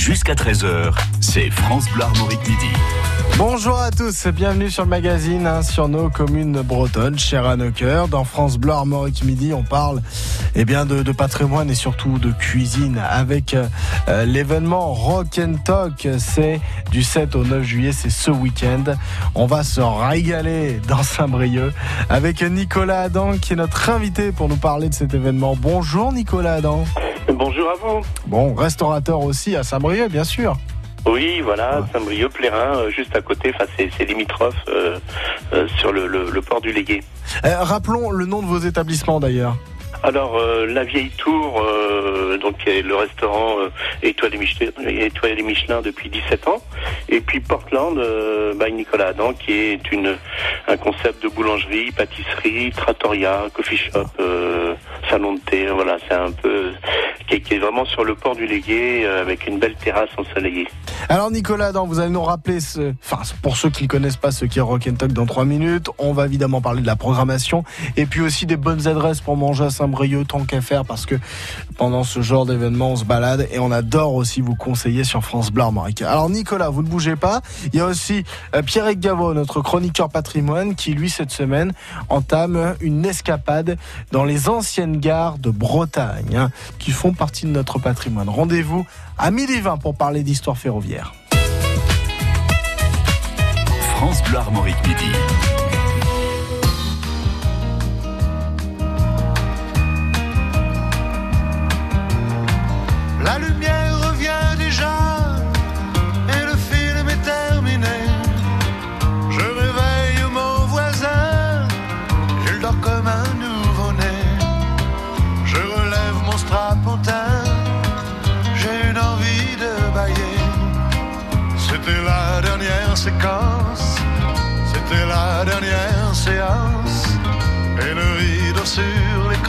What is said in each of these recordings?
jusqu'à 13h, c'est France Bleu Armorique Midi. Bonjour à tous, bienvenue sur le magazine hein, sur nos communes bretonnes, chères à nos cœurs. Dans France Bleu Armorique Midi, on parle eh bien, de, de, patrimoine et surtout de cuisine avec euh, l'événement Rock and Talk. C'est du 7 au 9 juillet, c'est ce week-end. On va se régaler dans Saint-Brieuc avec Nicolas Adam qui est notre invité pour nous parler de cet événement. Bonjour Nicolas Adam. Bonjour à vous. Bon, restaurateur aussi à Saint-Brieuc, bien sûr. Oui, voilà, Saint-Brieuc, Plérin, euh, juste à côté, enfin c'est limitrophe euh, euh, sur le, le, le, port du Légué. rappelons le nom de vos établissements d'ailleurs. Alors euh, la vieille tour, euh, donc le restaurant euh, étoilé, Michelin, étoilé Michelin depuis 17 ans, et puis Portland by Nicolas Adam qui est une un concept de boulangerie, pâtisserie, trattoria, coffee shop, salon de thé. Voilà, c'est un peu qui, est vraiment sur le port du Légué avec une belle terrasse ensoleillée. Alors Nicolas Adam, vous allez nous rappeler, ce... enfin pour ceux qui ne connaissent pas ce qui est Rock and Talk dans 3 minutes, on va évidemment parler de la programmation et puis aussi des bonnes adresses pour manger à Saint-Brieuc tant qu'à faire parce que pendant ce genre d'événement on se balade et on adore aussi vous conseiller sur France Bleu Armorique. Alors Nicolas, vous ne bougez pas. Il y a aussi euh, Pierre Gaveau, notre chroniqueur patrimoine, qui lui cette semaine entame une escapade dans les anciennes gares de Bretagne hein, qui font partie de notre patrimoine. Rendez-vous à midi 20 pour parler d'histoire ferroviaire. France Bleu Armorique Midi.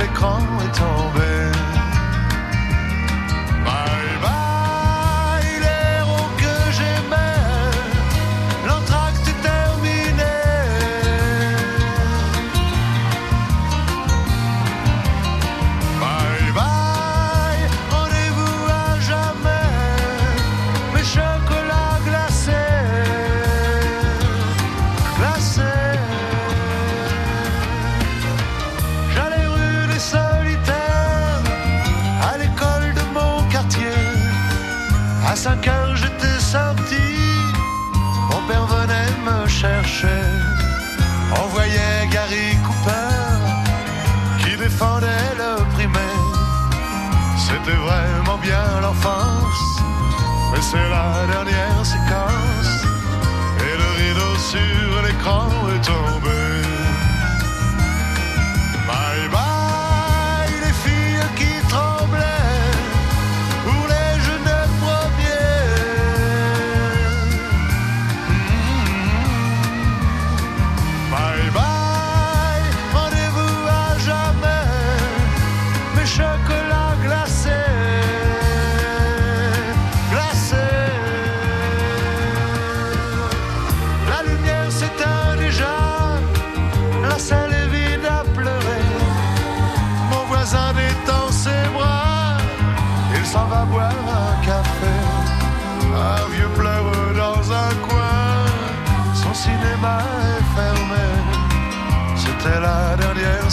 sur l'écran est tombé. Bien l'enfance, mais c'est la dernière séquence.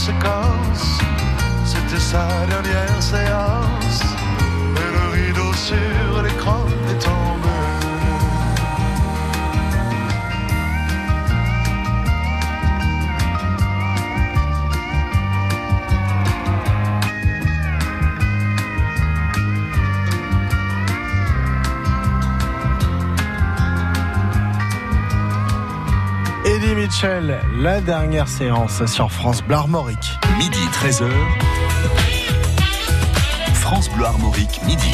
Séquence, c'était sa dernière séance. La dernière séance sur France Bleu Armorique. Midi 13h, France Bleu Armorique midi.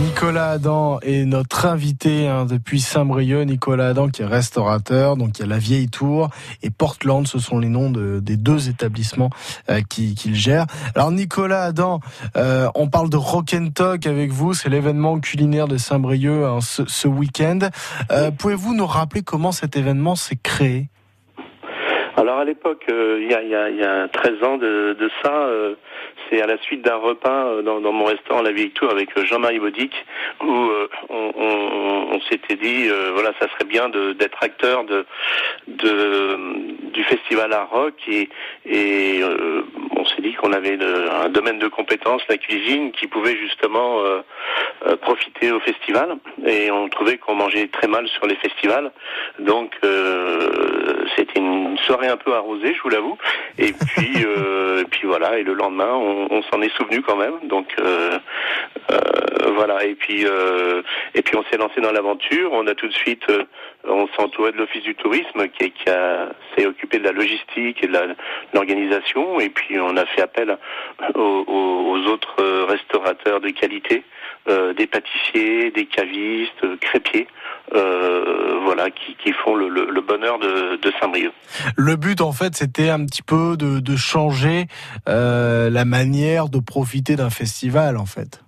Nicolas Adam est notre invité hein, depuis Saint-Brieuc. Nicolas Adam qui est restaurateur, donc il y a la Vieille Tour et Portland, ce sont les noms de, des deux établissements euh, qu'il gère. Alors Nicolas Adam, euh, on parle de Rock and Talk avec vous, c'est l'événement culinaire de Saint-Brieuc hein, ce, ce week-end. Euh, Pouvez-vous nous rappeler comment cet événement s'est créé? Alors à l'époque, euh, il y, a, y, y, a, 13 ans de, de ça, euh, c'est à la suite d'un repas euh, dans, mon restaurant La Vieille Tour avec Jean-Marie Baudic, où on, on, s'était dit, voilà, ça serait bien d'être acteur de, du festival à rock et, on s'est dit qu'on avait un domaine de compétences, la cuisine, qui pouvait justement profiter au festival. Et on trouvait qu'on mangeait très mal sur les festivals, donc c'était une soirée un peu arrosé, je vous l'avoue. Et puis, euh, et puis voilà. Et le lendemain, on, on s'en est souvenu quand même. Donc euh, euh, voilà. Et puis, euh, et puis on s'est lancé dans l'aventure. On a tout de suite, on s'est entouré de l'office du tourisme qui, qui s'est occupé de la logistique et de l'organisation. Et puis on a fait appel aux, autres restaurateurs de qualité. Des pâtissiers, des cavistes, crépiers, euh, voilà, qui, qui font le, le, le, bonheur de, de Saint-Brieuc. Le but, en fait, c'était un petit peu de, de changer euh, la manière de profiter d'un festival, en fait.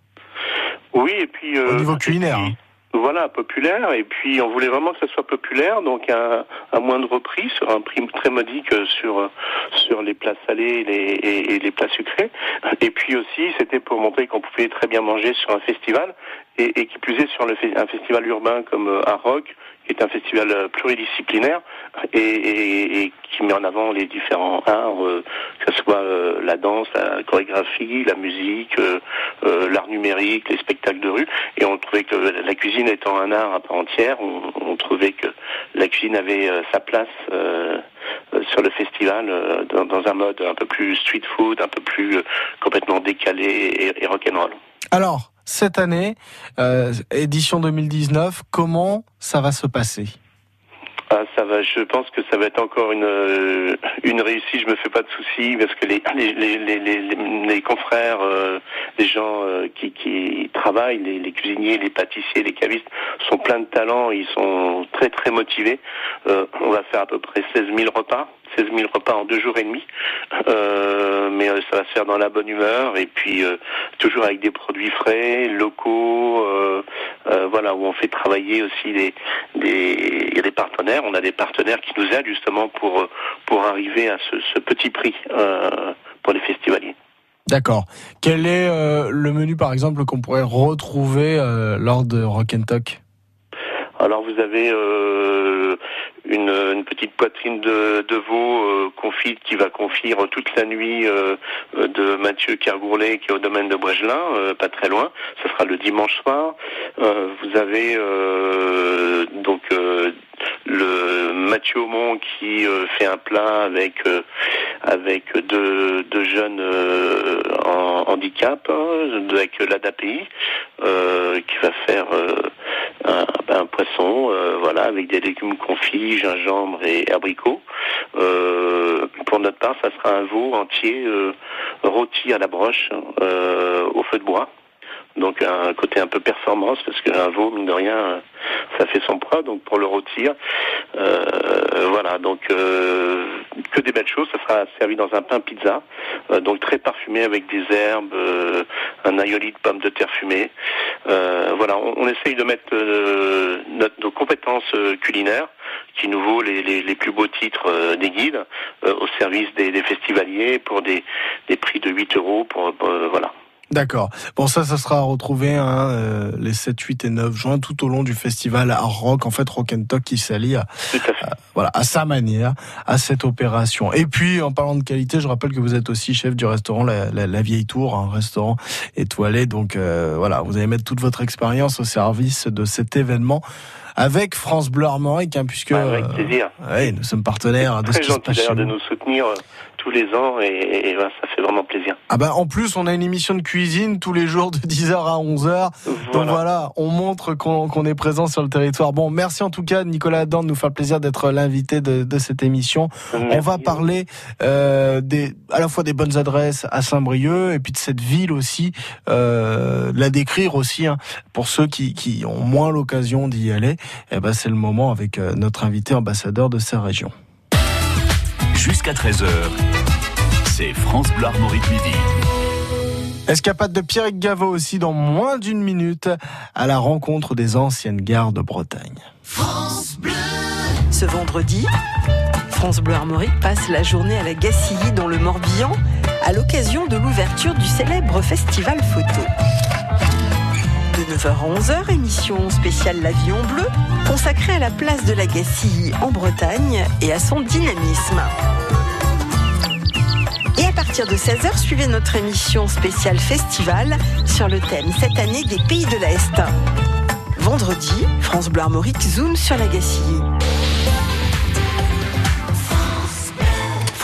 Oui, et puis au niveau culinaire. Puis, hein. Voilà, populaire. Et puis, on voulait vraiment que ça soit populaire, donc à, à moindre prix, sur un prix très modique sur sur les plats salés et les, et, et les plats sucrés. Et puis aussi, c'était pour montrer qu'on pouvait très bien manger sur un festival, et, et qui plus est sur le, un festival urbain comme euh, à Rock, qui est un festival euh, pluridisciplinaire et, et, et, qui met en avant les différents arts, euh, que ce soit euh, la danse, la chorégraphie, la musique, euh, euh l'art numérique, les spectacles de rue. Et on trouvait que la cuisine étant un art à part entière, on, on trouvait que la cuisine avait sa place sur le festival dans, dans, un mode un peu plus street food, un peu plus complètement décalé et, et rock'n'roll. Alors, cette année, euh, édition 2019, comment ça va se passer? Ah, ça va. Je pense que ça va être encore une euh, une réussite. Je me fais pas de soucis parce que les les les les, les, confrères, euh, les gens qui qui travaillent, les, cuisiniers, les pâtissiers, les cavistes sont pleins de talent. Ils sont très très motivés. On va faire à peu près 16 000 repas 16 000 repas en deux jours et demi. Euh, mais ça va se faire dans la bonne humeur et puis euh, toujours avec des produits frais, locaux, euh, euh voilà, où on fait travailler aussi des, des, il y a des partenaires. On a des partenaires qui nous aident justement pour, pour arriver à ce, ce petit prix euh, pour les festivaliers. D'accord. Quel est le menu, par exemple, qu'on pourrait retrouver lors de Rock and Talk? Alors vous avez euh, une, une, petite poitrine de, de veau euh, confite qui va confire toute la nuit euh, de Mathieu Kergourlet qui est au domaine de Bregelin, euh, pas très loin. Ce sera le dimanche soir. Euh, vous avez donc le Mathieu Aumont qui fait un plat avec avec deux, deux jeunes en handicap, hein, avec l'ADAPI, qui va faire un, un poisson, euh, voilà, avec des légumes confits, gingembre et abricots. Euh, pour notre part, ça sera un veau entier euh, rôti à la broche euh, au feu de bois. Donc un côté un peu performance parce qu'un veau mine de rien ça fait son poids donc pour le rôtir euh, voilà. Donc euh, que des belles choses ça sera servi dans un pain pizza euh, donc très parfumé avec des herbes un aioli de pommes de terre fumées voilà on, on, essaye de mettre notre, nos compétences culinaires qui nous vaut les, les, les plus beaux titres des guides au service des, des, festivaliers pour des, des prix de 8 euros pour, pour voilà D'accord. Bon, ça, ça sera retrouvé hein, euh, les 7, 8 et 9 juin tout au long du festival Art Rock, en fait, Rock and Talk qui s'allie à, à, voilà, à sa manière à cette opération. Et puis, en parlant de qualité, je rappelle que vous êtes aussi chef du restaurant La, la, la Vieille Tour, un restaurant étoilé. Donc, euh, voilà, vous allez mettre toute votre expérience au service de cet événement avec France Bleu Armorique, hein, puisque Avec plaisir. euh, ouais, nous sommes partenaires de ce Très qui se passe chez de nous. soutenir euh, tous les ans et, et voilà, ça fait vraiment plaisir. Ah bah en plus, on a une émission de cuisine tous les jours de 10h à 11h. Donc voilà, on montre qu'on est présent sur le territoire. Bon, merci en tout cas Nicolas Adam de nous faire plaisir d'être l'invité de, de cette émission. On va parler euh, des, à la fois des bonnes adresses à Saint-Brieuc et puis de cette ville aussi, euh, la décrire aussi hein, pour ceux qui, qui ont moins l'occasion d'y aller. Et ben c'est le moment avec euh, notre invité ambassadeur de sa région. Jusqu'à 13h, c'est France Bleu Armorique Midi. Escapade de Pierrick Gaveau aussi dans moins d'une minute à la rencontre des anciennes gares de Bretagne. Ce vendredi, France Bleu Armorique passe la journée à la Gacilly dans le Morbihan à l'occasion de l'ouverture du célèbre festival photo. De 9h à 11h, émission spéciale La vie en bleu, consacrée à la place de la Gacilly en Bretagne et à son dynamisme. Et à partir de 16h, suivez notre émission spéciale festival sur le thème cette année des pays de l'Est. Vendredi, France Bleu Armorique zoom sur la Gacilly.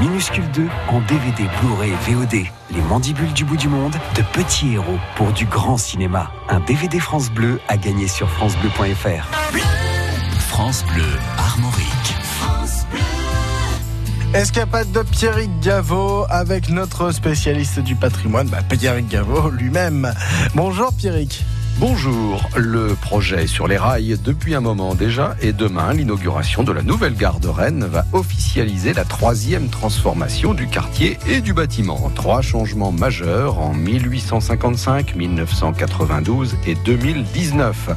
Minuscule 2 en DVD, Blu-ray et VOD. Les mandibules du bout du monde, de petits héros pour du grand cinéma. Un DVD France Bleu à gagner sur francebleu.fr. France Bleu Armorique. Escapade de Pierrick Gaveau avec notre spécialiste du patrimoine, bah, Pierrick Gaveau lui-même. Bonjour Pierrick. Bonjour, le projet est sur les rails depuis un moment déjà et demain l'inauguration de la nouvelle gare de Rennes va officialiser la troisième transformation du quartier et du bâtiment. Trois changements majeurs en 1855, 1992 et 2019.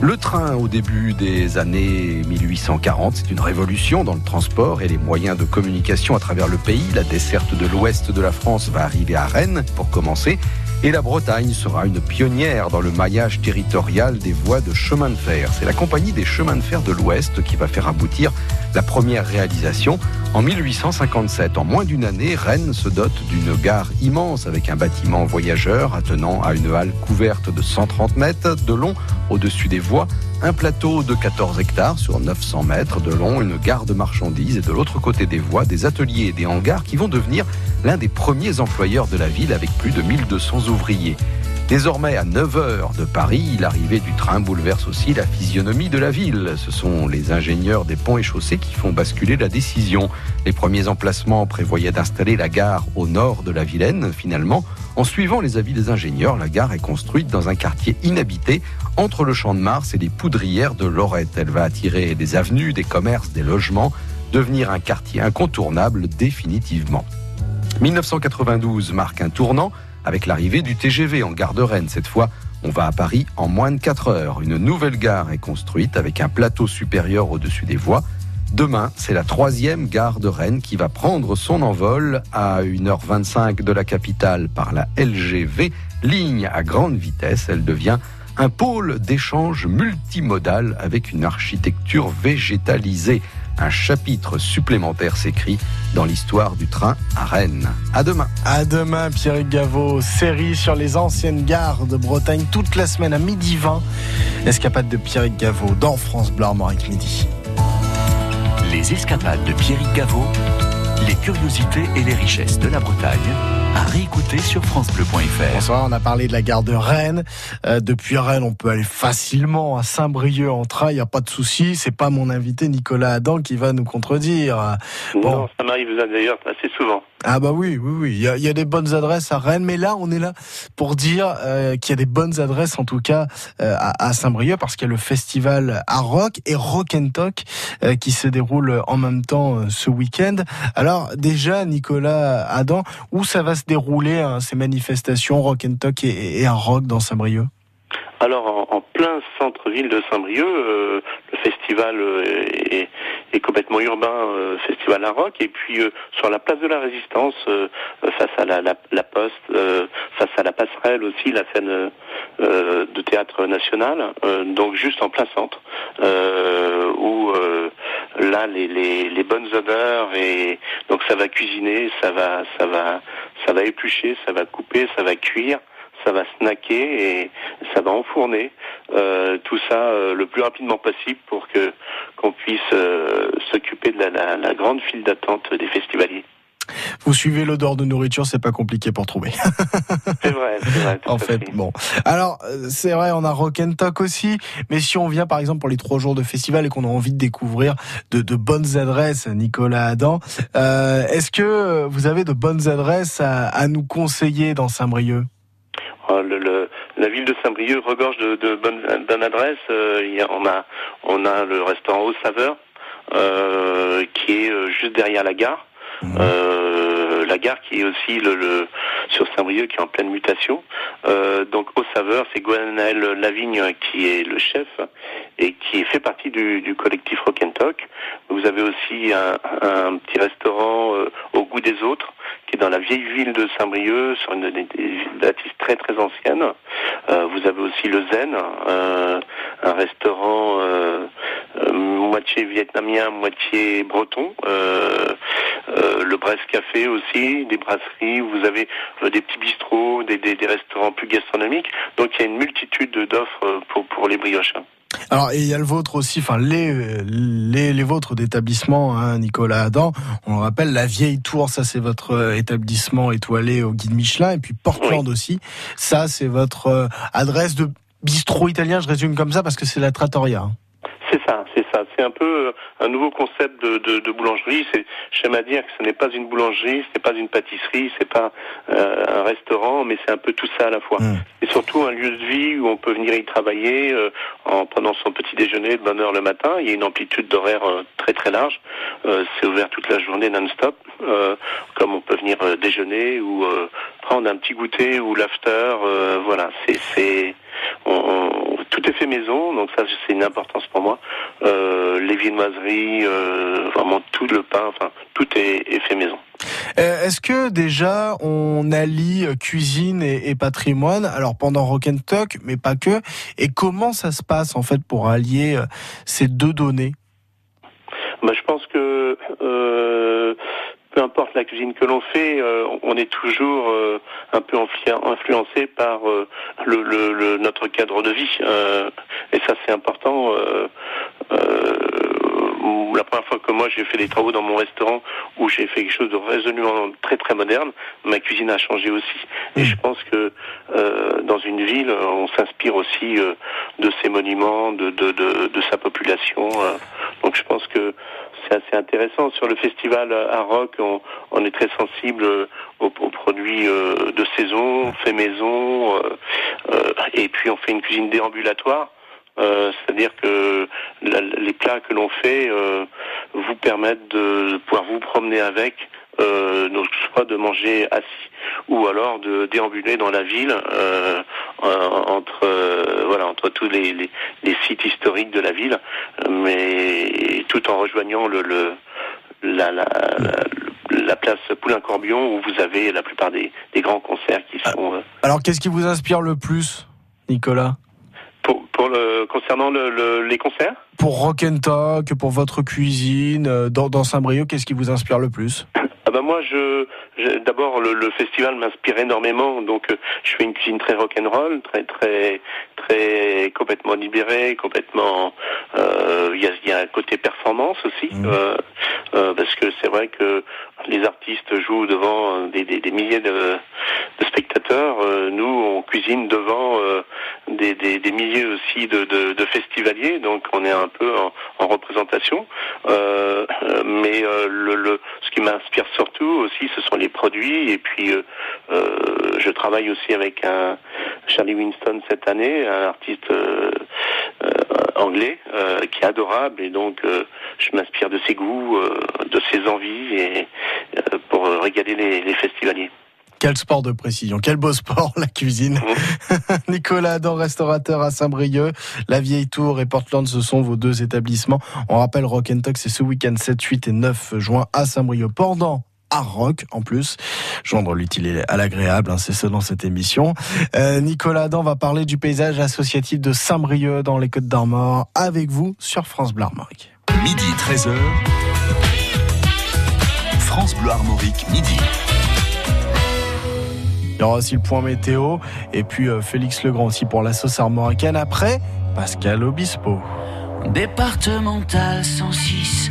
Le train au début des années 1840, c'est une révolution dans le transport et les moyens de communication à travers le pays. La desserte de l'ouest de la France va arriver à Rennes pour commencer. Et la Bretagne sera une pionnière dans le maillage territorial des voies de chemin de fer. C'est la compagnie des chemins de fer de l'Ouest qui va faire aboutir la première réalisation en 1857. En moins d'une année, Rennes se dote d'une gare immense avec un bâtiment voyageur attenant à une halle couverte de 130 mètres de long au-dessus des voies, un plateau de 14 hectares sur 900 mètres de long, une gare de marchandises et de l'autre côté des voies, des ateliers et des hangars qui vont devenir l'un des premiers employeurs de la ville avec plus de 1200 ouvriers. Désormais à 9 heures de Paris, l'arrivée du train bouleverse aussi la physionomie de la ville. Ce sont les ingénieurs des ponts et chaussées qui font basculer la décision. Les premiers emplacements prévoyaient d'installer la gare au nord de la Vilaine. Finalement, en suivant les avis des ingénieurs, la gare est construite dans un quartier inhabité entre le Champ de Mars et les poudrières de Lorette. Elle va attirer des avenues, des commerces, des logements, devenir un quartier incontournable définitivement. 1992 marque un tournant avec l'arrivée du TGV en gare de Rennes. Cette fois, on va à Paris en moins de 4 heures. Une nouvelle gare est construite avec un plateau supérieur au-dessus des voies. Demain, c'est la troisième gare de Rennes qui va prendre son envol à 1h25 de la capitale par la LGV, ligne à grande vitesse. Elle devient un pôle d'échange multimodal avec une architecture végétalisée. Un chapitre supplémentaire s'écrit dans l'histoire du train à Rennes. À demain. À demain, Pierrick Gaveau, série sur les anciennes gares de Bretagne toute la semaine à midi 20. Escapade de Pierrick Gaveau dans France Bleu Armorique Midi. Les escapades de Pierrick Gaveau, les curiosités et les richesses de la Bretagne, à réécouter sur francebleu.fr. Bonsoir, on a parlé de la gare de Rennes. Euh, depuis Rennes, on peut aller facilement à Saint-Brieuc en train, il n'y a pas de souci. C'est pas mon invité Nicolas Adam qui va nous contredire. Bon. Non, ça m'arrive d'ailleurs assez souvent. Ah bah oui, oui, oui. Il y, a, il y a des bonnes adresses à Rennes, mais là, on est là pour dire euh, qu'il y a des bonnes adresses, en tout cas, euh, à, à Saint-Brieuc, parce qu'il y a le festival à Rock et Rock and Talk euh, qui se déroule en même temps euh, ce week-end. Alors déjà, Nicolas Adam, où ça va se dérouler hein, ces manifestations Rock and Talk et, et à Rock dans Saint-Brieuc? Alors, centre-ville de Saint-Brieuc, euh, le festival euh, est, complètement urbain, festival à rock, et puis sur la place de la Résistance, face à la, la, Poste, face à la passerelle aussi, la scène de théâtre national, donc juste en plein centre, où là les, bonnes odeurs et donc ça va cuisiner, ça va ça va ça va éplucher, ça va couper, ça va cuire ça va snacker et ça va enfourner. Euh, tout ça euh, le plus rapidement possible pour que qu'on puisse euh, s'occuper de la, la, grande file d'attente des festivaliers. Vous suivez l'odeur de nourriture, c'est pas compliqué pour trouver. c'est vrai, c'est vrai. en fait, bon. Alors, c'est vrai, on a Rock and Talk aussi, mais si on vient par exemple pour les trois jours de festival et qu'on a envie de découvrir de, de bonnes adresses, Nicolas Adam, euh, est-ce que vous avez de bonnes adresses à, à nous conseiller dans Saint-Brieuc? Le, la ville de Saint-Brieuc regorge de, de bonnes, adresses. Euh, on a on a le restaurant Au Saveur euh, qui est euh, juste derrière la gare. Mmh. Euh, la gare qui est aussi le, le sur Saint-Brieuc qui est en pleine mutation. Donc au saveur, c'est Gwenaël Lavigne qui est le chef et qui fait partie du, du collectif Rock and Talk. Vous avez aussi un, un petit restaurant au goût des autres dans la vieille ville de Saint-Brieuc sur une, bâtisse très très ancienne. Euh, vous avez aussi le Zen, euh, un restaurant moitié vietnamien, moitié breton. le Brest Café aussi, des brasseries. Vous avez des petits bistrots, des, restaurants plus gastronomiques. Donc il y a une multitude d'offres pour, pour les brioches. Alors, et il y a le vôtre aussi, enfin les les, les vôtres d'établissement, hein, Nicolas Adam. On le rappelle, la Vieille Tour, ça c'est votre euh, établissement étoilé au guide Michelin, et puis Portland aussi. Ça, c'est votre euh, adresse de bistrot italien. Je résume comme ça parce que c'est la trattoria. C'est ça, c'est un peu euh, un nouveau concept de, de, de boulangerie. C'est, j'aime à dire que ce n'est pas une boulangerie, ce n'est pas une pâtisserie, c'est pas euh, un restaurant, mais c'est un peu tout ça à la fois. Mmh. Et surtout un lieu de vie où on peut venir y travailler euh, en prenant son petit déjeuner de bonne heure le matin. Il y a une amplitude d'horaire euh, très très large. Euh, c'est ouvert toute la journée non-stop, comme on peut venir déjeuner ou prendre un petit goûter ou l'after. voilà, c'est on, tout est fait maison, donc ça c'est une importance pour moi. Euh, les viennoiseries, euh, vraiment tout le pain, enfin tout est, est fait maison. Euh, est-ce que déjà on allie cuisine et, et, patrimoine? Alors pendant Rock and Talk, mais pas que. Et comment ça se passe en fait pour allier ces deux données? Bah, je pense peu importe la cuisine que l'on fait, euh, on est toujours euh, un peu influencé par euh, le, notre cadre de vie. et ça, c'est important. La première fois que moi j'ai fait des travaux dans mon restaurant où j'ai fait quelque chose de résolument très très moderne, ma cuisine a changé aussi. Et mmh. je pense que dans une ville, on s'inspire aussi de ses monuments, de, de, de, de sa population. donc je pense que c'est assez intéressant. Sur le festival à Rock, on, on est très sensible aux, aux produits euh, de saison, fait maison, euh, euh, et puis on fait une cuisine déambulatoire. Euh, c'est-à-dire que la, les plats que l'on fait euh, vous permettent de pouvoir vous promener avec, euh, donc soit de manger assis ou alors de déambuler dans la ville entre voilà entre tous les, les, les, sites historiques de la ville, mais tout en rejoignant le, le la, la, la, la, place Poulain-Corbion où vous avez la plupart des, des grands concerts qui sont. Alors qu'est-ce qui vous inspire le plus, Nicolas? Pour, le, concernant le, le, les concerts Pour Rock and Talk, pour votre cuisine, dans, dans Saint-Brieuc, qu'est-ce qui vous inspire le plus? moi, je, je d'abord le, le, festival m'inspire énormément, donc euh, je fais une cuisine très rock'n'roll, très très très complètement libérée, complètement. Il euh, y, a, y, a, un côté performance aussi, mmh. euh, euh, parce que c'est vrai que les artistes jouent devant des, des, des milliers de, de spectateurs. nous, on cuisine devant des, des, des, milliers aussi de, de, de, festivaliers, donc on est un peu en, en représentation. mais le, le, ce qui m'inspire surtout aussi, ce sont les produits. Et puis, euh, euh, je travaille aussi avec un Charlie Winston cette année, un artiste euh, anglais qui est adorable. Et donc, je m'inspire de ses goûts, de ses envies, et pour régaler les, les festivaliers. Quel sport de précision, quel beau sport la cuisine. Nicolas Adam, restaurateur à Saint-Brieuc, la Vieille Tour et Portland, ce sont vos deux établissements. On rappelle Rock and Talk, c'est ce week-end 7, 8 et 9 juin à Saint-Brieuc. Pendant rock en plus. Joindre l'utile à l'agréable, hein, c'est ça dans cette émission. Euh, Nicolas Adam va parler du paysage associatif de Saint-Brieuc dans les Côtes d'Armor avec vous sur France Bleu Armorique. Midi 13h. France Bleu Armorique, midi. Il y aura aussi le point météo et puis euh, Félix Legrand aussi pour la sauce armoricaine. Après, Pascal Obispo. Départemental 106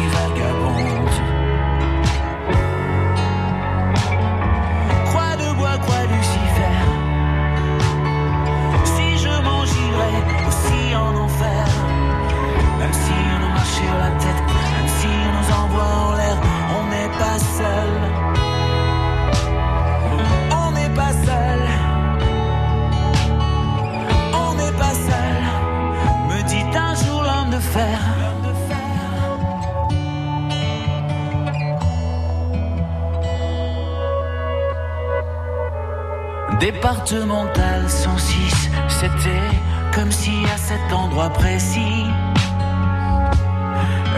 la tête, même si on nous envoie en l'air, on n'est pas seul. On n'est pas seul. On n'est pas seul. Me dit un jour l'homme de fer. Départemental 106, c'était comme si à cet endroit précis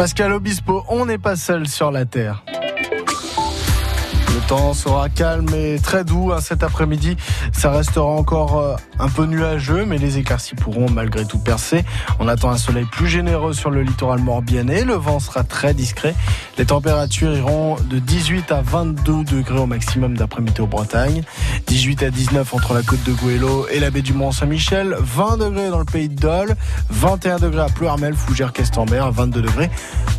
Pascal Obispo, on n'est pas seul sur la Terre. Temps sera calme et très doux hein, cet après-midi. Ça restera encore euh, un peu nuageux, mais les éclaircies pourront malgré tout percer. On attend un soleil plus généreux sur le littoral morbihanais. Le vent sera très discret. Les températures iront de 18 à 22 degrés au maximum d'après Météo Bretagne. 18 à 19 entre la côte de Goëlo et la baie du Mont-Saint-Michel. 20 degrés dans le pays de Dole. 21 degrés à Pleuarmel, Fougères, Questembert. 22 degrés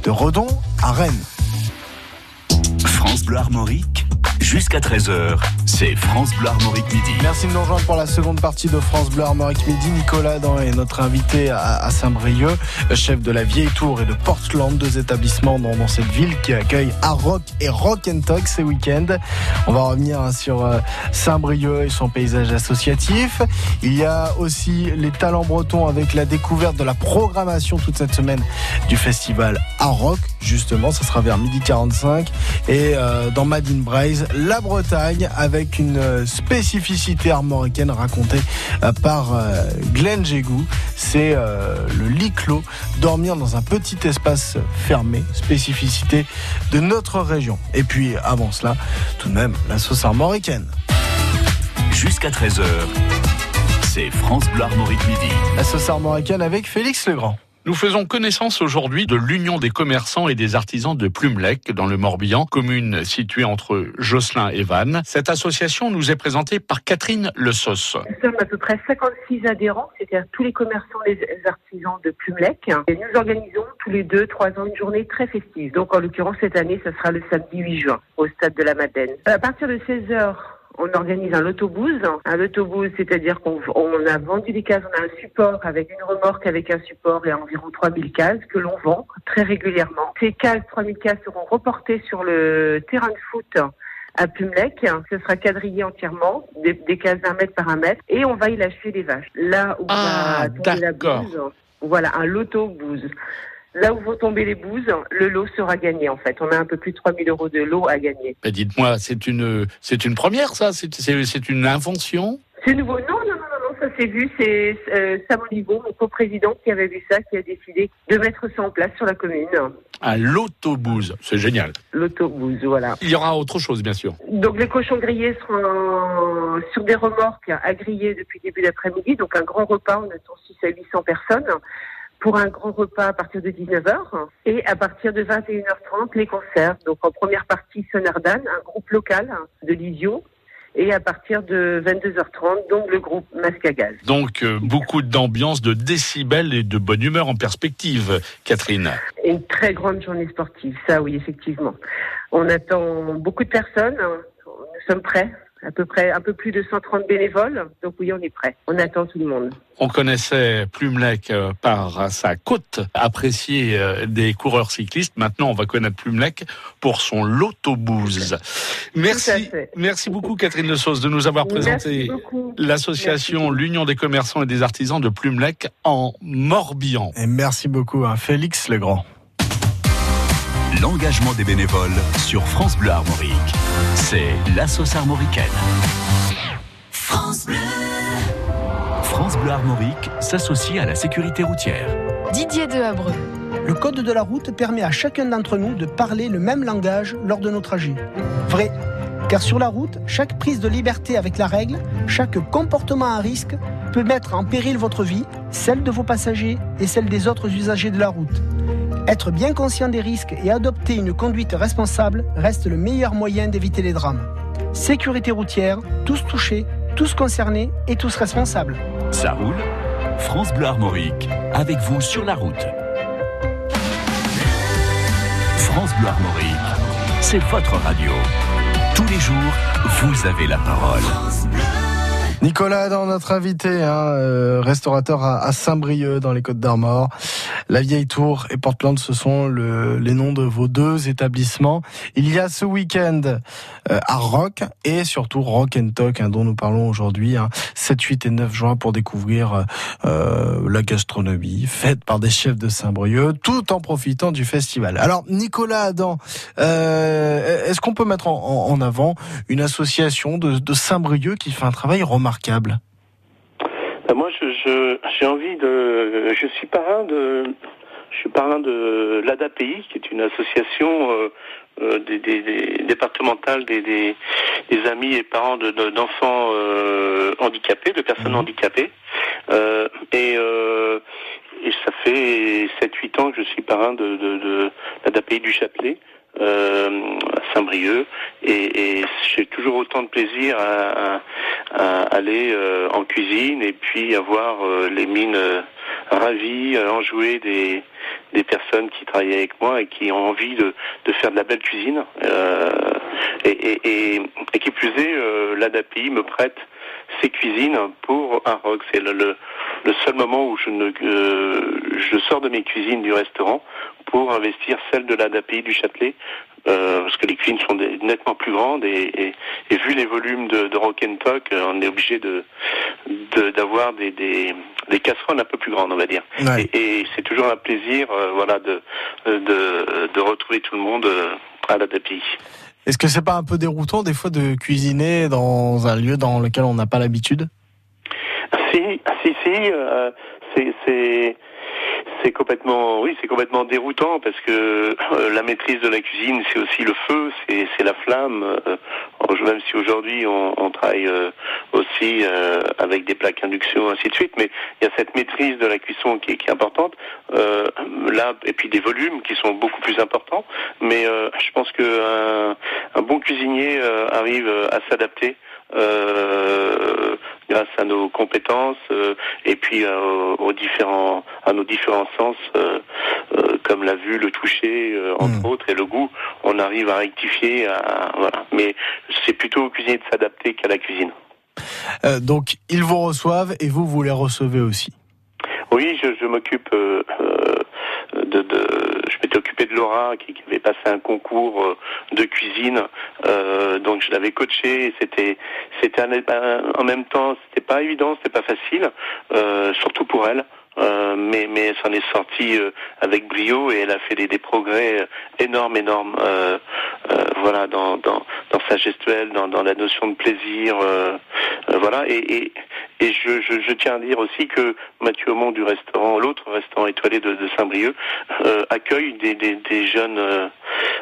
de Redon à Rennes. France Bleu Armorique Jusqu'à 13h, c'est France Bleu Armorique Midi. Merci de nous rejoindre pour la seconde partie de France Bleu Armorique Midi. Nicolas est notre invité à, Saint-Brieuc, chef de la Vieille Tour et de Portland, deux établissements dans, cette ville qui accueille Rock et Rock and Talk ces week-ends. On va revenir hein, sur euh, Saint-Brieuc et son paysage associatif. Il y a aussi les talents bretons avec la découverte de la programmation toute cette semaine du festival Rock. Justement, ça sera vers midi 45 et euh, dans Madine Braise, la Bretagne avec une euh, spécificité armoricaine racontée euh, par euh, Glenn Jégou. C'est le lit clos, dormir dans un petit espace fermé, spécificité de notre région. Et puis avant cela, tout de même, la sauce armoricaine. Jusqu'à 13h, c'est France Bleu Armorique Midi. La sauce armoricaine avec Félix Legrand. Nous faisons connaissance aujourd'hui de l'Union des commerçants et des artisans de Plumelec dans le Morbihan, commune située entre Josselin et Vannes. Cette association nous est présentée par Catherine Le. Nous sommes à peu près 56 adhérents, c'est-à-dire tous les commerçants et les artisans de Plumelec. Et nous organisons tous les deux, trois ans une journée très festive. Donc en l'occurrence cette année, ce sera le samedi 8 juin au stade de la Madeleine. À partir de 16 heures, on organise un l'autobus. Un l'autobus, c'est-à-dire qu'on a vendu des cases, on a un support avec une remorque avec un support et environ 3000 cases que l'on vend très régulièrement. Ces cases, 3000 cases seront reportées sur le terrain de foot à Pumlec. Ce sera quadrillé entièrement, des, cases d'un mètre par un mètre, et on va y lâcher les vaches. Là où ah, va tomber la bouse, voilà, un loto-bouse. Là où vont tomber les bouses, le lot sera gagné en fait. On a un peu plus de 3000 euros de lot à gagner. Dites-moi, c'est une, c'est une première ça? C'est une invention? C'est nouveau. Non, non, non, non, ça s'est vu. C'est euh, Sam Olivo, mon coprésident, qui avait vu ça, qui a décidé de mettre ça en place sur la commune. Un l'autobouze, c'est génial. L'autobouze, voilà. Il y aura autre chose, bien sûr. Donc les cochons grillés seront sur des remorques à griller depuis début d'après-midi. Donc un grand repas, on attend 6 à 800 personnes pour un grand repas à partir de 19h et à partir de 21h30 les concerts. Donc en première partie Sonardan, un groupe local de Lisio et à partir de 22h30, donc le groupe Masque à Gaz. Donc euh, beaucoup d'ambiance, de décibels et de bonne humeur en perspective, Catherine. Une très grande journée sportive, ça oui, effectivement. On attend beaucoup de personnes, nous sommes prêts à peu près un peu plus de 130 bénévoles. Donc oui, on est prêt. On attend tout le monde. On connaissait Plumelec euh, par sa côte appréciée euh, des coureurs cyclistes. Maintenant, on va connaître Plumelec pour son l'autobus. Merci, merci beaucoup Catherine Le Sauce de nous avoir présenté l'association l'Union des commerçants et des artisans de Plumelec en Morbihan. Et merci beaucoup à Félix Legrand l'engagement des bénévoles sur France Bleu Armorique. C'est la sauce armoricaine. France Bleu. France Bleu Armorique s'associe à la sécurité routière. Didier de Habreux. Le code de la route permet à chacun d'entre nous de parler le même langage lors de nos trajets. Vrai. Car sur la route, chaque prise de liberté avec la règle, chaque comportement à risque peut mettre en péril votre vie, celle de vos passagers et celle des autres usagers de la route. Être bien conscient des risques et adopter une conduite responsable reste le meilleur moyen d'éviter les drames. Sécurité routière, tous touchés, tous concernés et tous responsables. Ça roule France Bleu Armorique, avec vous sur la route. France Bleu Armorique, c'est votre radio. Tous les jours, vous avez la parole. Nicolas, dans notre invité, hein, euh, restaurateur à, Saint-Brieuc dans les Côtes d'Armor. La Vieille Tour et Portland, ce sont les noms de vos deux établissements. Il y a ce week-end euh, à Rock et surtout Rock and Talk hein, dont nous parlons aujourd'hui, 7, hein, 8 et 9 juin pour découvrir euh, la gastronomie faite par des chefs de Saint-Brieuc tout en profitant du festival. Alors Nicolas Adam, est-ce qu'on peut mettre en, avant une association de, Saint-Brieuc qui fait un travail remarquable? Ben, j'ai envie de. Je suis parrain de. Je suis parrain de l'ADAPI, qui est une association euh, euh, des, départementale des, des, amis et parents de, d'enfants euh, handicapés, de personnes mhm. handicapées. et, et ça fait 7-8 ans que je suis parrain de, de, de l'ADAPI du Châtelet. Euh, Saint-Brieuc et, j'ai toujours autant de plaisir à, à, aller euh, en cuisine et puis à voir euh, les mines ravies, enjouées des, personnes qui travaillent avec moi et qui ont envie de, faire de la belle cuisine. et, et, et, qui plus est, euh, l'ADAPI me prête ses cuisines pour un rock. C'est le, seul moment où je ne je sors de mes cuisines du restaurant pour investir celle de l'ADAPI du Châtelet euh, parce que les cuisines sont nettement plus grandes et, et, vu les volumes de, de rock and talk, euh, on est obligé de d'avoir des, des, des, casseroles un peu plus grandes, on va dire. Et, c'est toujours un plaisir, euh, voilà, de, de, de retrouver tout le monde à la DAPI. Est-ce que c'est pas un peu déroutant des fois de cuisiner dans un lieu dans lequel on n'a pas l'habitude? Si. c'est c'est complètement, oui, c'est complètement déroutant parce que euh, la maîtrise de la cuisine, c'est aussi le feu, c'est, c'est la flamme. Euh, même si aujourd'hui on, on, travaille euh, aussi avec des plaques induction, ainsi de suite, mais il y a cette maîtrise de la cuisson qui est, qui est importante. là, et puis des volumes qui sont beaucoup plus importants. Mais je pense que un bon cuisinier arrive à s'adapter euh, grâce à nos compétences euh, et puis euh, aux différents à nos différents sens comme la vue, le toucher entre hmm. autres et le goût, on arrive à rectifier voilà. Mais c'est plutôt au cuisinier de s'adapter qu'à la cuisine. donc ils vous reçoivent et vous vous les recevez aussi. Oui, je, je m'occupe de, de, je m'étais occupé de Laura qui, avait passé un concours euh, de cuisine, euh, donc je l'avais coachée. C'était, c'était en même temps, c'était pas évident, c'était pas facile, euh, surtout pour elle. Euh, mais elle s'en est sortie euh, avec brio et elle a fait des, des progrès énormes énormes euh, voilà dans, dans dans sa gestuelle dans dans la notion de plaisir voilà et, et je, je, tiens à dire aussi que Mathieu Aumont du restaurant, l'autre restaurant étoilé de, Saint-Brieuc, euh, accueille des, des, jeunes euh,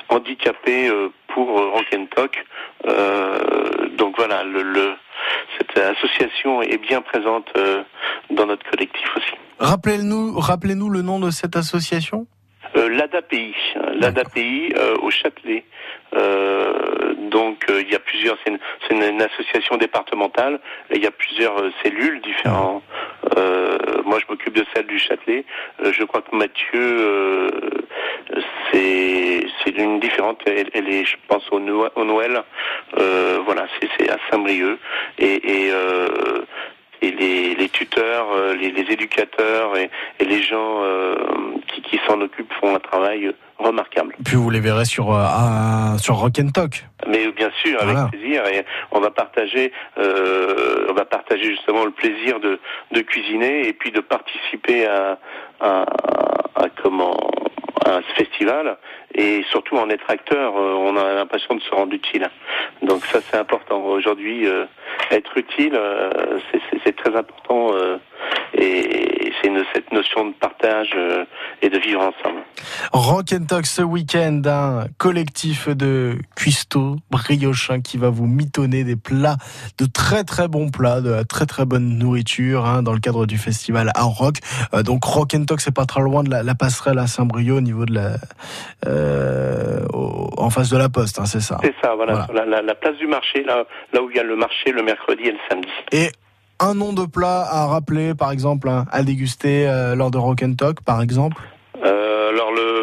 handicapés euh, pour Rock and Talk. donc voilà, le, le, cette association est bien présente dans notre collectif aussi. Rappelez-nous, rappelez-nous le nom de cette association? L'ADAPI, l'ADAPI au Châtelet. Euh, donc euh, il y a plusieurs, c'est une, une, association départementale, et il y a plusieurs euh, cellules différentes. moi je m'occupe de celle du Châtelet. je crois que Mathieu, c'est une différente. Elle, est, je pense au, au Noël. voilà, c'est à Saint-Brieuc et, et et les, les tuteurs, les, les, éducateurs et, et les gens qui, qui s'en occupent font un travail remarquable. Puis vous les verrez sur euh, sur Rock and Talk. Mais bien sûr, avec plaisir, et on va partager, euh, on va partager justement le plaisir de, de cuisiner et puis de participer à, à, à comment à ce festival et surtout en être acteur, euh, on a l'impression de se rendre utile. Donc ça c'est important. Aujourd'hui, euh, être utile, euh, c'est très important et c'est cette notion de partage et de vivre ensemble. Rock and Talk ce week-end, un collectif de cuistots briochins qui va vous mitonner des plats, de très très bons plats, de très très bonne nourriture hein, dans le cadre du festival Art Rock. donc Rock and Talk, c'est pas très loin de la, passerelle à Saint-Brieuc au niveau de la euh, en face de la poste, hein, c'est ça C'est ça, voilà, la, place du marché, là, là où il y a le marché le mercredi et le samedi. Et un nom de plat à rappeler, par exemple, hein, à déguster euh, lors de Rock and Talk, par exemple? Euh, Alors, le,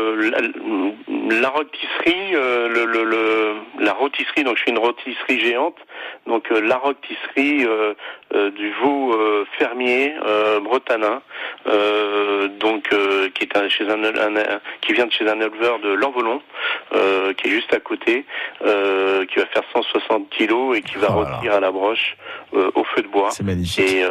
rôtisserie, le, le, la rôtisserie, donc je suis une rôtisserie géante, donc la rôtisserie du veau fermier bretanin, donc qui est chez un, qui vient de chez un éleveur de l'Envolon, euh, qui est juste à côté, euh, qui va faire 160 kilos et qui va oh à la broche euh, au feu de bois. C'est magnifique. Et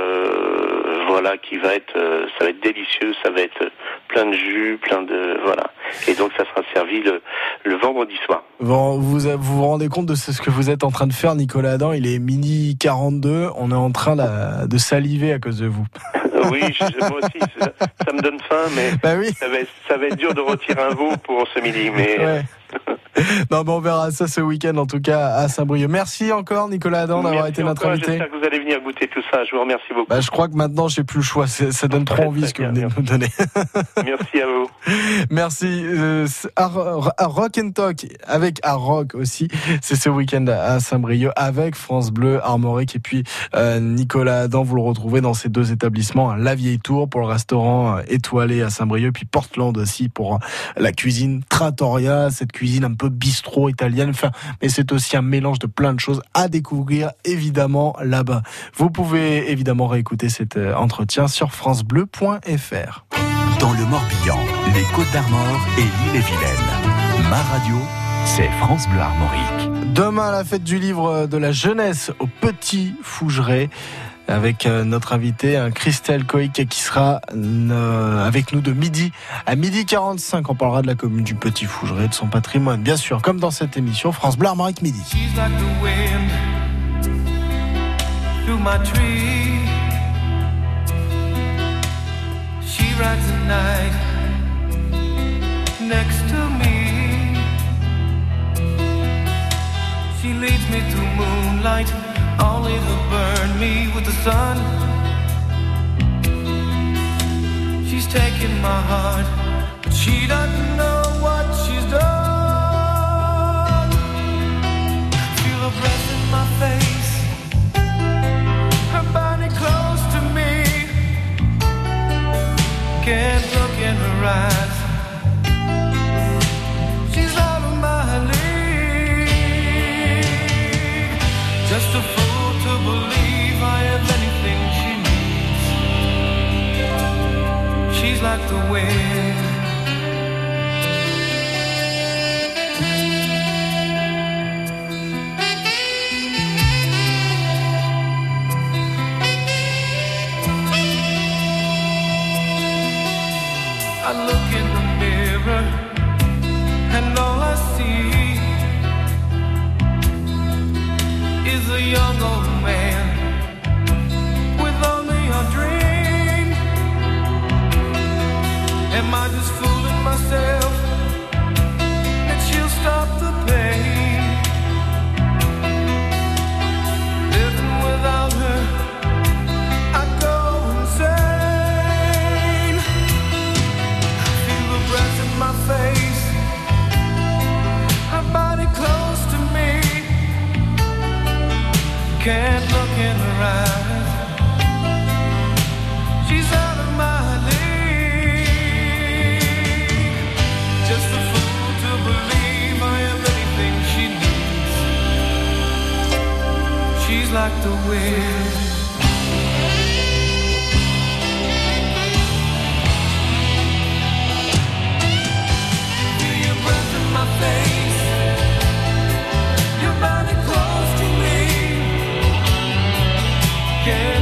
voilà, qui va être, ça va être délicieux, ça va être plein de jus, plein de voilà. Et donc ça sera servi le, le vendredi soir. Bon, vous, vous vous rendez compte de ce que vous êtes en train de faire, Nicolas Adam? Il est mini 42. On est en train de saliver à cause de vous. oui, moi aussi, ça, me donne faim, mais bah oui. ça, va être, ça, va être, dur de retirer un veau pour ce midi. Mais ouais. non, on verra ça ce week-end en tout cas à Saint-Brieuc. Merci encore Nicolas Adam d'avoir été notre invité. J'espère que vous allez venir goûter tout ça. Je vous remercie beaucoup. Bah, je crois que maintenant j'ai plus le choix. Ça donne trop envie ce que vous venez de nous donner. Merci à vous. Merci. Euh, rock and Talk avec à Rock aussi. C'est ce week-end à Saint-Brieuc avec France Bleu, Armorique et puis euh, Nicolas Adam. Vous le retrouvez dans ces deux établissements. La Vieille Tour pour le restaurant euh, étoilé à Saint-Brieuc, puis Portland aussi pour la cuisine Trattoria, cette cuisine un peu bistrot italienne. Enfin, mais c'est aussi un mélange de plein de choses à découvrir évidemment là-bas. Vous pouvez évidemment réécouter cet entretien sur francebleu.fr. Dans le Morbihan, les Côtes d'Armor et l'île-et-Vilaine. Ma radio, c'est France Bleu Armorique. Demain, la fête du livre de la jeunesse au Petit Fougeray avec euh, notre invité, Christelle Coic, qui sera euh, avec nous de midi à midi 45. On parlera de la commune du Petit Fougeray, de son patrimoine, bien sûr, comme dans cette émission France Bleu Armorique Midi. She leads me to moonlight, only to burn me with the sun. She's taking my heart, but she doesn't know what she's done. Feel her breath in my face, her body close to me can't look in her eyes. Like the wind. Can't look in her eyes. Like the wind. Feel your breath in my face. Your body close to me. Can't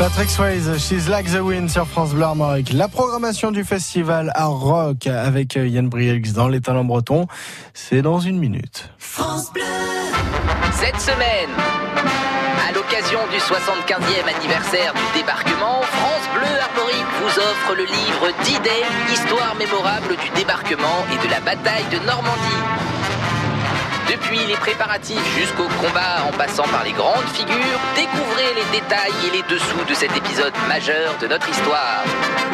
Patrick Swayze, She's Like the Wind sur France Bleu Armorique. La programmation du festival à Rock avec euh, Yann Brielx dans les talents bretons, c'est dans une minute. France Bleu. Cette semaine, à l'occasion du 75e anniversaire du débarquement, France Bleu Armorique vous offre le livre D-Day, Histoire mémorable du débarquement et de la bataille de Normandie. Depuis les préparatifs jusqu'au combat en passant par les grandes figures, découvrez les détails et les dessous de cet épisode majeur de notre histoire.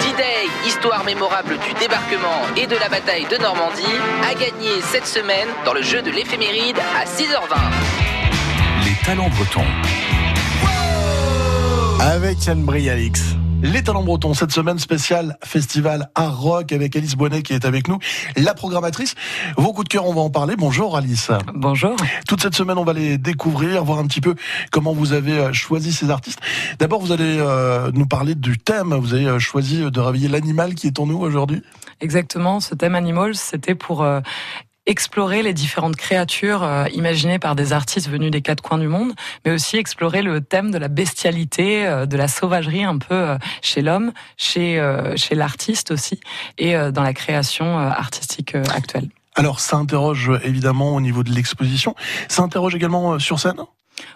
D-Day, histoire mémorable du débarquement et de la bataille de Normandie, a gagné cette semaine dans le jeu de l'éphéméride à 6h20. Les talents bretons. Avec Yann Brialix. Les talents bretons, cette semaine spéciale festival Art Rock avec Alice Bonnet qui est avec nous, la programmatrice. Vos coups de cœur, on va en parler. Bonjour Alice. Bonjour. Toute cette semaine, on va les découvrir, voir un petit peu comment vous avez euh, choisi ces artistes. D'abord, vous allez euh, nous parler du thème. Vous avez euh, choisi de réveiller l'animal qui est en nous aujourd'hui. Exactement, ce thème Animals, c'était pour explorer les différentes créatures euh, imaginées par des artistes venus des quatre coins du monde, mais aussi explorer le thème de la bestialité, euh, de la sauvagerie un peu euh, chez l'homme, chez, chez l'artiste aussi, et dans la création artistique actuelle. Alors ça interroge évidemment au niveau de l'exposition, ça interroge également sur scène?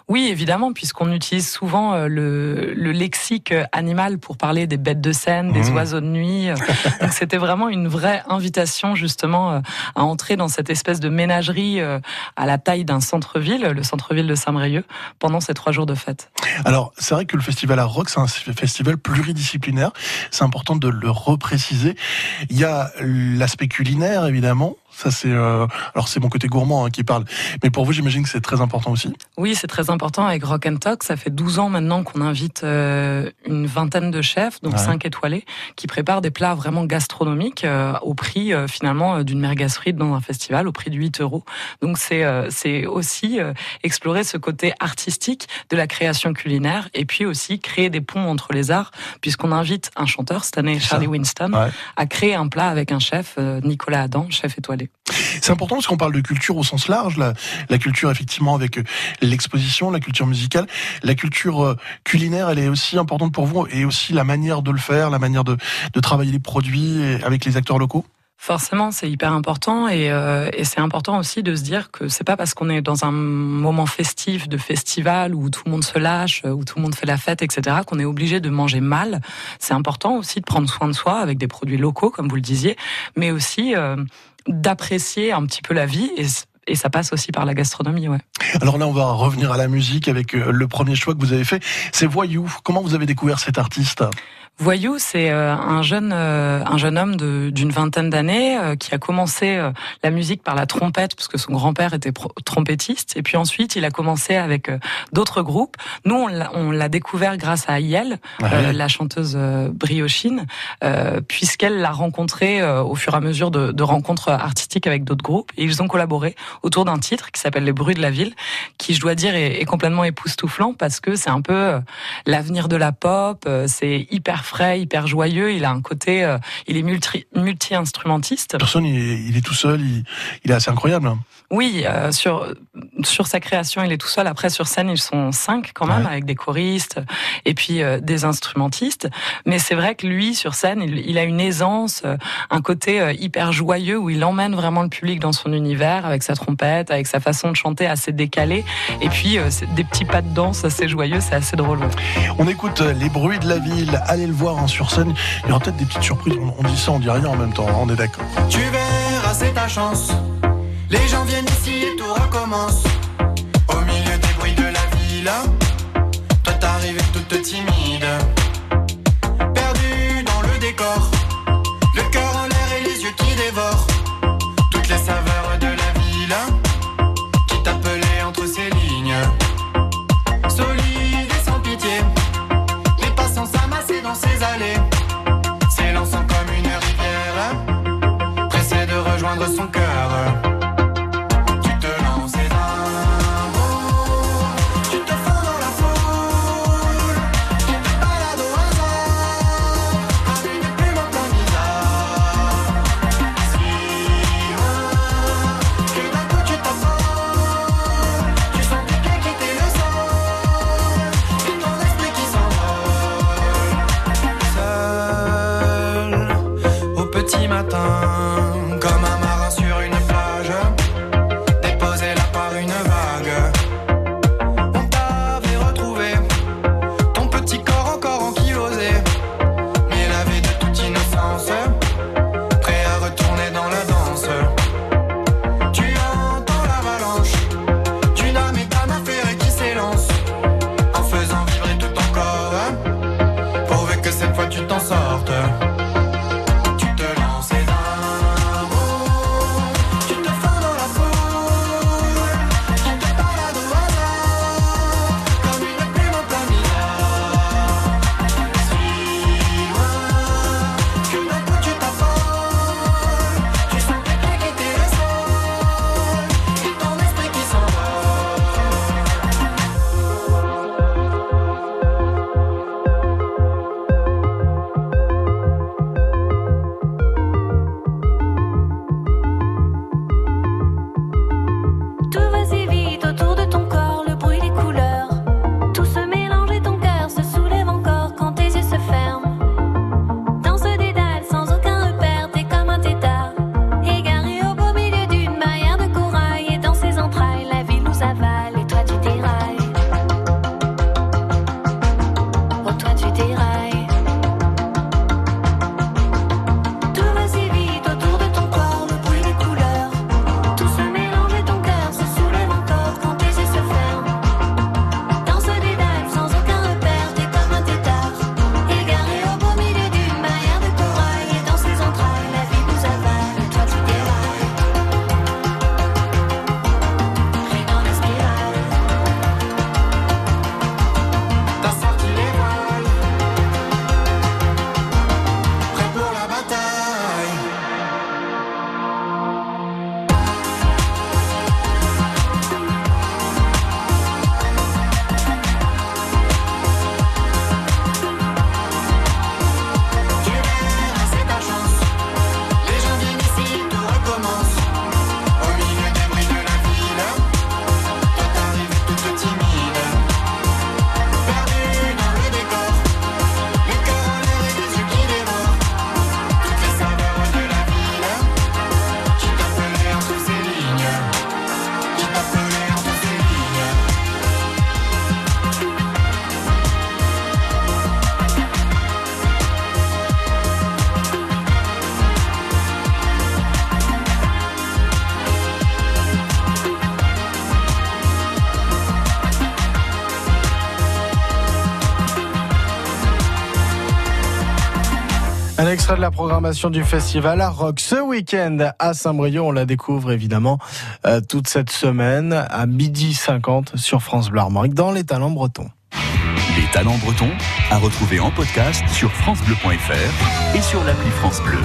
Oui, évidemment, puisqu'on utilise souvent euh, le, le, lexique animal pour parler des bêtes de scène, des mmh. oiseaux de nuit. Donc c'était vraiment une vraie invitation justement euh, à entrer dans cette espèce de ménagerie euh, à la taille d'un centre-ville, le centre-ville de Saint-Brieuc, pendant ces trois jours de fête. Alors c'est vrai que le festival à Rock, c'est un festival pluridisciplinaire. C'est important de le repréciser. Il y a l'aspect culinaire évidemment, ça c'est euh, alors c'est mon côté gourmand hein, qui parle, mais pour vous j'imagine que c'est très important aussi. Oui, c'est très important avec Rock and Talk. Ça fait 12 ans maintenant qu'on invite euh, une vingtaine de chefs, donc 5 étoilés, qui préparent des plats vraiment gastronomiques euh, au prix finalement d'une merguez frite dans un festival, au prix de 8 euros. Donc c'est c'est aussi explorer ce côté artistique de la création culinaire et puis aussi créer des ponts entre les arts, puisqu'on invite un chanteur cette année, Charlie Winston, à créer un plat avec un chef, Nicolas Adam, chef étoilé. C'est important parce qu'on parle de culture au sens large, la, culture effectivement avec euh, l'exposition, la culture musicale, la culture euh, culinaire, elle est aussi importante pour vous et aussi la manière de le faire, la manière de, travailler les produits avec les acteurs locaux. Forcément, c'est hyper important euh, et, c'est important aussi de se dire que c'est pas parce qu'on est dans un moment festif de festival où tout le monde se lâche, où tout le monde fait la fête, etc., qu'on est obligé de manger mal. C'est important aussi de prendre soin de soi avec des produits locaux, comme vous le disiez, mais aussi d'apprécier un petit peu la vie et et ça passe aussi par la gastronomie, ouais. Alors là, on va revenir à la musique avec euh, le premier choix que vous avez fait. C'est Voyou. Comment vous avez découvert cet artiste? Voyou, c'est euh, un jeune euh, un jeune homme d'une vingtaine d'années euh, qui a commencé la musique par la trompette parce que son grand-père était trompettiste. Et puis ensuite il a commencé avec d'autres groupes. Nous on l'a découvert grâce à Yel, la chanteuse briochine, puisqu'elle l'a rencontré au fur et à mesure de, de rencontres artistiques avec d'autres groupes. Et ils ont collaboré autour d'un titre qui s'appelle Les bruits de la ville, qui je dois dire est, est complètement époustouflant parce que c'est un peu l'avenir de la pop, c'est hyper frais, hyper joyeux. Il a un côté, euh, il est multi, multi-instrumentiste. Personne, il est, tout seul. Il, est assez incroyable. Hein. Oui, euh, sur sur sa création, il est tout seul. Après, sur scène, ils sont cinq quand même, avec des choristes et puis euh, des instrumentistes. Mais c'est vrai que lui, sur scène, il, a une aisance, un côté hyper joyeux où il emmène vraiment le public dans son univers avec sa trompette, avec sa façon de chanter assez décalée. Et puis des petits pas de danse assez joyeux, c'est assez drôle. On écoute les bruits de la ville. Allez voir hein, sur scène. Il y aura peut-être des petites surprises. On, dit ça, on dit rien en même temps. On est d'accord. Tu verras, c'est ta chance. Les gens viennent ici et tout recommence. Au milieu des bruits de la ville, toi t'arrives toute timide. Perdu dans le décor, le cœur en l'air et les yeux qui dévorent. Extrait de la programmation du festival à Rock ce week-end à Saint-Brieuc. On la découvre évidemment euh, toute cette semaine à midi 50 sur France Bleu Armorique dans les talents bretons. Les talents bretons à retrouver en podcast sur francebleu.fr et sur l'appli France Bleu.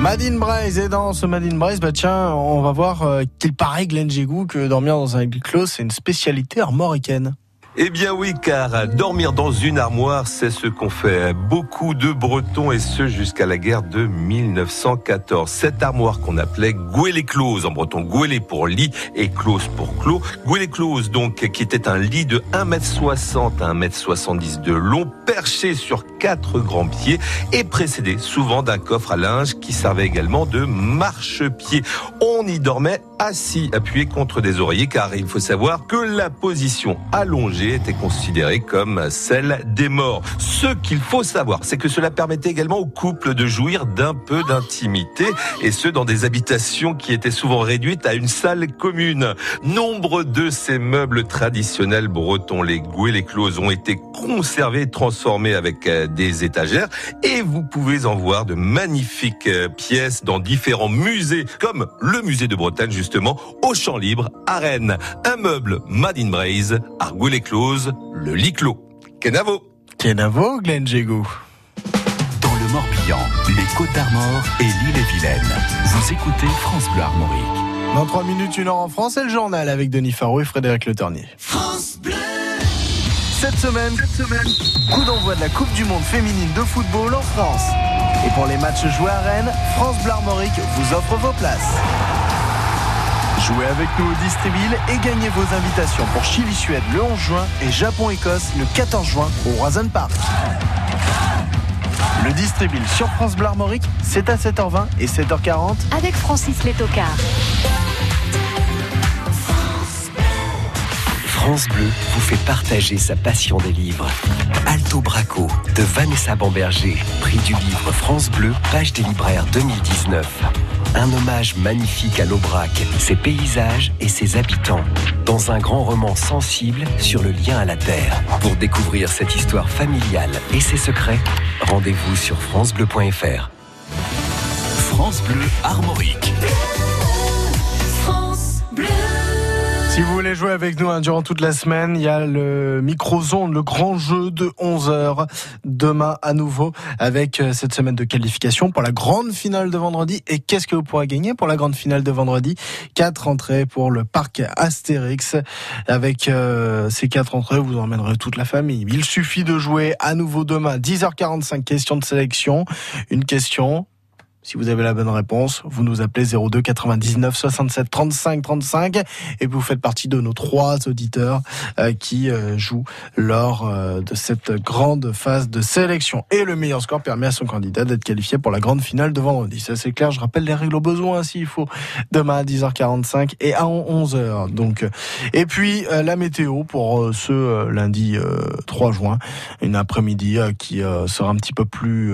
Madine Braise et dans ce Madine Braise, bah tiens, on va voir euh, qu'il paraît Glenn Gégou que dormir dans un clos c'est une spécialité armoricaine. Eh bien oui, car dormir dans une armoire, c'est ce qu'ont fait beaucoup de Bretons et ce jusqu'à la guerre de 1914. Cette armoire qu'on appelait Gouelet-Close en breton, Gouelet pour lit et Close pour clos. Gouelet-Close donc qui était un lit de 1m60 à 1m70 de long, perché sur quatre grands pieds et précédé souvent d'un coffre à linge qui servait également de marchepied. On y dormait assis, appuyé contre des oreillers car il faut savoir que la position allongée était considérée comme celle des morts. Ce qu'il faut savoir, c'est que cela permettait également aux couples de jouir d'un peu d'intimité, et ce dans des habitations qui étaient souvent réduites à une salle commune. Nombre de ces meubles traditionnels bretons, les et les ont été conservés et transformés avec euh, des étagères, et vous pouvez en voir de magnifiques euh, pièces dans différents musées, comme le musée de Bretagne justement, au Champ Libre, à Rennes. Un meuble Made in Braise, à les close, le lit clos. Kenavo. Kenavo, Glenn Jégou. Dans le Morbihan, les Côtes d'Armor et l'île et Vilaine. Vous écoutez France Bleu Armorique. Dans 3 minutes, une heure en France, c'est le journal avec Denis Farou et Frédéric Le Tornier. France Bleu. Cette semaine, cette semaine, coup d'envoi de la Coupe du Monde féminine de football en France. Et pour les matchs joués à Rennes, France Bleu Armorique vous offre vos places. Jouez avec nous au Distribil et gagnez vos invitations pour Chili-Suède le 11 juin et Japon-Écosse le 14 juin au Roison Park. Le Distribil sur France Bleu Armorique, c'est à 7h20 et 7h40 avec Francis Létocard. France Bleu vous fait partager sa passion des livres. Alto Braco de Vanessa Bamberger, prix du livre France Bleu, page des libraires 2019. Un hommage magnifique à l'Aubrac, ses paysages et ses habitants, dans un grand roman sensible sur le lien à la terre. Pour découvrir cette histoire familiale et ses secrets, rendez-vous sur francebleu.fr. France Bleu Armorique. Si vous voulez jouer avec nous hein, durant toute la semaine, il y a le micro-zone, le grand jeu de 11h demain à nouveau avec euh, cette semaine de qualification pour la grande finale de vendredi. Et qu'est-ce que vous pourrez gagner pour la grande finale de vendredi? Quatre entrées pour le parc Astérix. Avec euh, ces quatre entrées, vous emmènerez toute la famille. Il suffit de jouer à nouveau demain, 10h45, question de sélection. Une question, si vous avez la bonne réponse, vous nous appelez 02 99 67 35 35 et vous faites partie de nos trois auditeurs euh, qui euh, jouent lors euh, de cette grande phase de sélection. Et le meilleur score permet à son candidat d'être qualifié pour la grande finale de vendredi. Ça c'est clair, je rappelle les règles au besoin s'il faut demain à 10h45 et à 11h. Donc et puis la météo pour ce lundi 3 juin, une après-midi qui sera un petit peu plus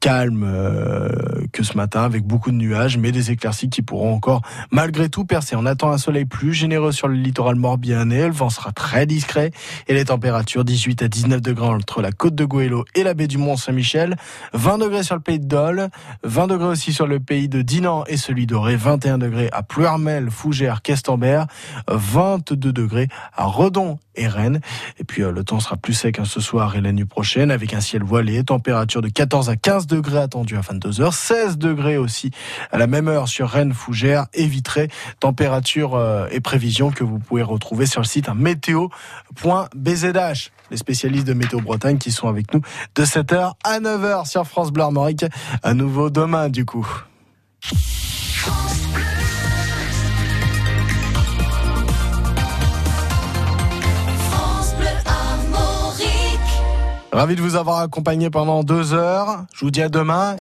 calme que ce matin avec beaucoup de nuages, mais des éclaircies qui pourront encore malgré tout percer. On attend un soleil plus généreux sur le littoral morbihanais. Le vent sera très discret et les températures 18 à 19 degrés entre la côte de Goëlo et la baie du Mont-Saint-Michel, 20 degrés sur le pays de Dole, 20 degrés aussi sur le pays de Dinan et celui d'Oré, 21 degrés à Pluermel, Fougères, Questembert, 22 degrés à Redon et Rennes. Et puis euh, le temps sera plus sec hein, ce soir et la nuit prochaine avec un ciel voilé, température de 14 à 15 degrés attendue à 22h, 16 degrés aussi à la même heure sur Rennes, Fougères et Vitré. Température euh, et prévision que vous pouvez retrouver sur le site hein, météo.bzh. Les spécialistes de Météo Bretagne qui sont avec nous de 7h à 9h sur France Bleu Armorique. À nouveau demain du coup. Ravi de vous avoir accompagné pendant deux heures. Je vous dis à demain.